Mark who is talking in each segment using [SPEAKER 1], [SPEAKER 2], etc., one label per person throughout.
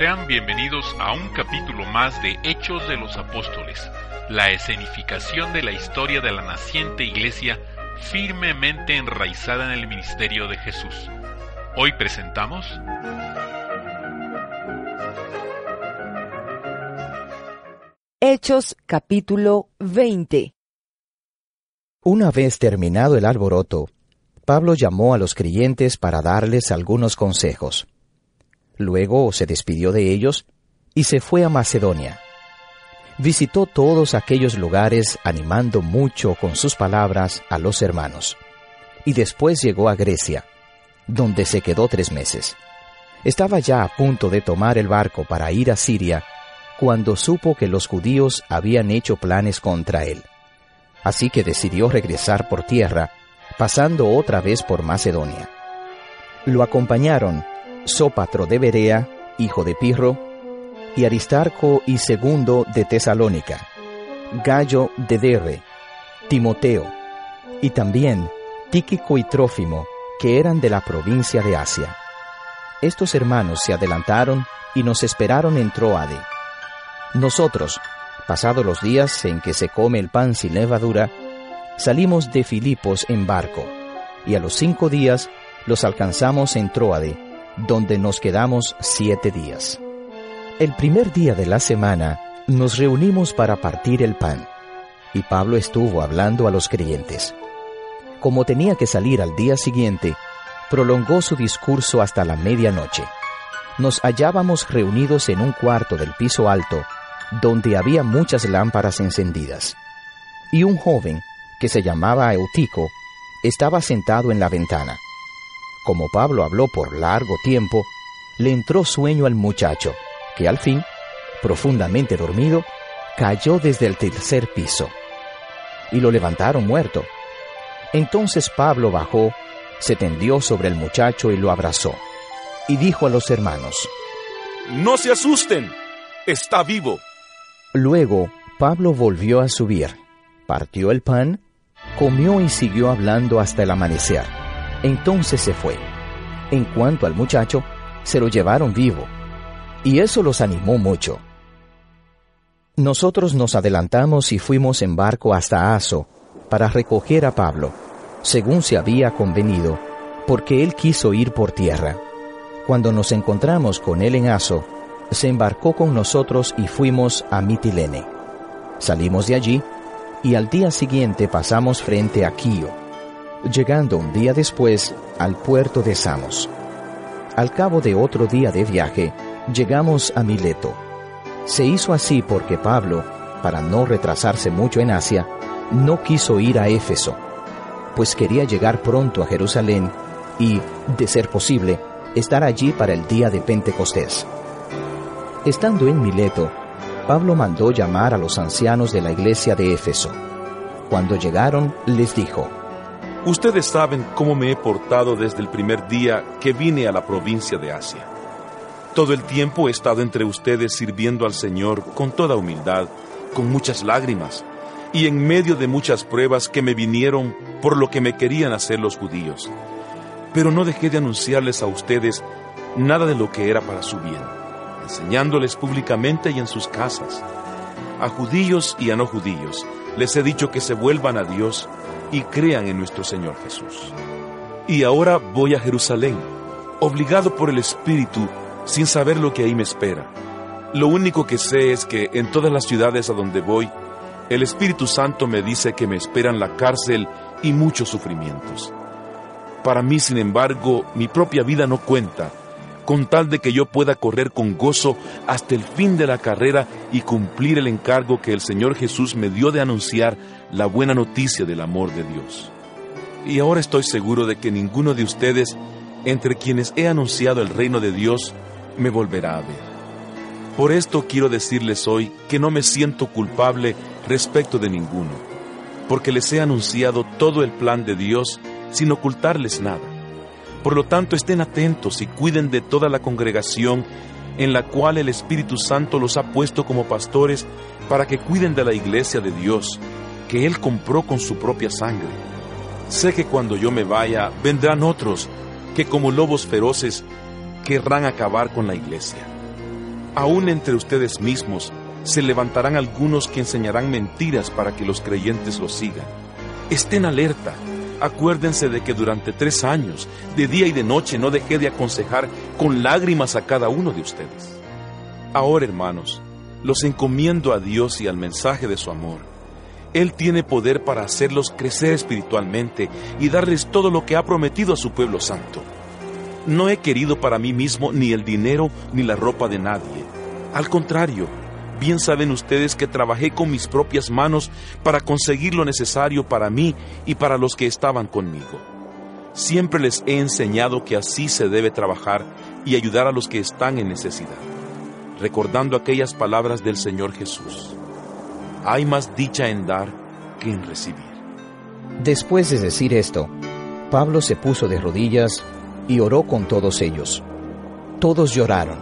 [SPEAKER 1] Sean bienvenidos a un capítulo más de Hechos de los Apóstoles, la escenificación de la historia de la naciente iglesia firmemente enraizada en el ministerio de Jesús. Hoy presentamos
[SPEAKER 2] Hechos capítulo 20
[SPEAKER 3] Una vez terminado el alboroto, Pablo llamó a los creyentes para darles algunos consejos. Luego se despidió de ellos y se fue a Macedonia. Visitó todos aquellos lugares animando mucho con sus palabras a los hermanos. Y después llegó a Grecia, donde se quedó tres meses. Estaba ya a punto de tomar el barco para ir a Siria cuando supo que los judíos habían hecho planes contra él. Así que decidió regresar por tierra, pasando otra vez por Macedonia. Lo acompañaron Sópatro de Berea, hijo de Pirro, y Aristarco y Segundo de Tesalónica, Gallo de Derre, Timoteo, y también Tíquico y Trófimo, que eran de la provincia de Asia. Estos hermanos se adelantaron y nos esperaron en Troade. Nosotros, pasados los días en que se come el pan sin levadura, salimos de Filipos en barco, y a los cinco días los alcanzamos en Troade, donde nos quedamos siete días. El primer día de la semana nos reunimos para partir el pan, y Pablo estuvo hablando a los creyentes. Como tenía que salir al día siguiente, prolongó su discurso hasta la medianoche. Nos hallábamos reunidos en un cuarto del piso alto, donde había muchas lámparas encendidas. Y un joven, que se llamaba Eutico, estaba sentado en la ventana. Como Pablo habló por largo tiempo, le entró sueño al muchacho, que al fin, profundamente dormido, cayó desde el tercer piso. Y lo levantaron muerto. Entonces Pablo bajó, se tendió sobre el muchacho y lo abrazó, y dijo a los hermanos,
[SPEAKER 4] No se asusten, está vivo.
[SPEAKER 3] Luego Pablo volvió a subir, partió el pan, comió y siguió hablando hasta el amanecer. Entonces se fue. En cuanto al muchacho, se lo llevaron vivo, y eso los animó mucho. Nosotros nos adelantamos y fuimos en barco hasta Aso para recoger a Pablo, según se había convenido, porque él quiso ir por tierra. Cuando nos encontramos con él en Aso, se embarcó con nosotros y fuimos a Mitilene. Salimos de allí y al día siguiente pasamos frente a Quío, llegando un día después al puerto de Samos. Al cabo de otro día de viaje, llegamos a Mileto. Se hizo así porque Pablo, para no retrasarse mucho en Asia, no quiso ir a Éfeso, pues quería llegar pronto a Jerusalén y, de ser posible, estar allí para el día de Pentecostés. Estando en Mileto, Pablo mandó llamar a los ancianos de la iglesia de Éfeso. Cuando llegaron, les dijo,
[SPEAKER 4] Ustedes saben cómo me he portado desde el primer día que vine a la provincia de Asia. Todo el tiempo he estado entre ustedes sirviendo al Señor con toda humildad, con muchas lágrimas, y en medio de muchas pruebas que me vinieron por lo que me querían hacer los judíos. Pero no dejé de anunciarles a ustedes nada de lo que era para su bien, enseñándoles públicamente y en sus casas. A judíos y a no judíos les he dicho que se vuelvan a Dios y crean en nuestro Señor Jesús. Y ahora voy a Jerusalén, obligado por el Espíritu, sin saber lo que ahí me espera. Lo único que sé es que en todas las ciudades a donde voy, el Espíritu Santo me dice que me esperan la cárcel y muchos sufrimientos. Para mí, sin embargo, mi propia vida no cuenta, con tal de que yo pueda correr con gozo hasta el fin de la carrera y cumplir el encargo que el Señor Jesús me dio de anunciar la buena noticia del amor de Dios. Y ahora estoy seguro de que ninguno de ustedes, entre quienes he anunciado el reino de Dios, me volverá a ver. Por esto quiero decirles hoy que no me siento culpable respecto de ninguno, porque les he anunciado todo el plan de Dios sin ocultarles nada. Por lo tanto, estén atentos y cuiden de toda la congregación en la cual el Espíritu Santo los ha puesto como pastores para que cuiden de la iglesia de Dios, que Él compró con su propia sangre. Sé que cuando yo me vaya, vendrán otros que como lobos feroces querrán acabar con la iglesia. Aún entre ustedes mismos se levantarán algunos que enseñarán mentiras para que los creyentes los sigan. Estén alerta. Acuérdense de que durante tres años, de día y de noche, no dejé de aconsejar con lágrimas a cada uno de ustedes. Ahora, hermanos, los encomiendo a Dios y al mensaje de su amor. Él tiene poder para hacerlos crecer espiritualmente y darles todo lo que ha prometido a su pueblo santo. No he querido para mí mismo ni el dinero ni la ropa de nadie. Al contrario, bien saben ustedes que trabajé con mis propias manos para conseguir lo necesario para mí y para los que estaban conmigo. Siempre les he enseñado que así se debe trabajar y ayudar a los que están en necesidad recordando aquellas palabras del Señor Jesús. Hay más dicha en dar que en recibir.
[SPEAKER 3] Después de decir esto, Pablo se puso de rodillas y oró con todos ellos. Todos lloraron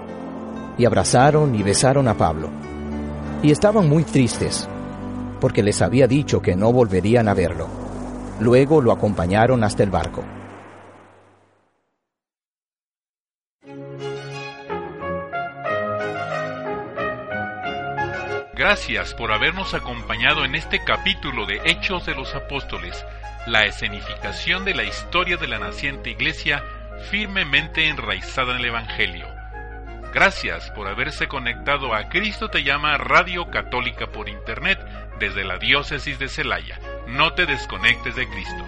[SPEAKER 3] y abrazaron y besaron a Pablo. Y estaban muy tristes, porque les había dicho que no volverían a verlo. Luego lo acompañaron hasta el barco.
[SPEAKER 1] Gracias por habernos acompañado en este capítulo de Hechos de los Apóstoles, la escenificación de la historia de la naciente iglesia firmemente enraizada en el Evangelio. Gracias por haberse conectado a Cristo te llama Radio Católica por Internet desde la diócesis de Celaya. No te desconectes de Cristo.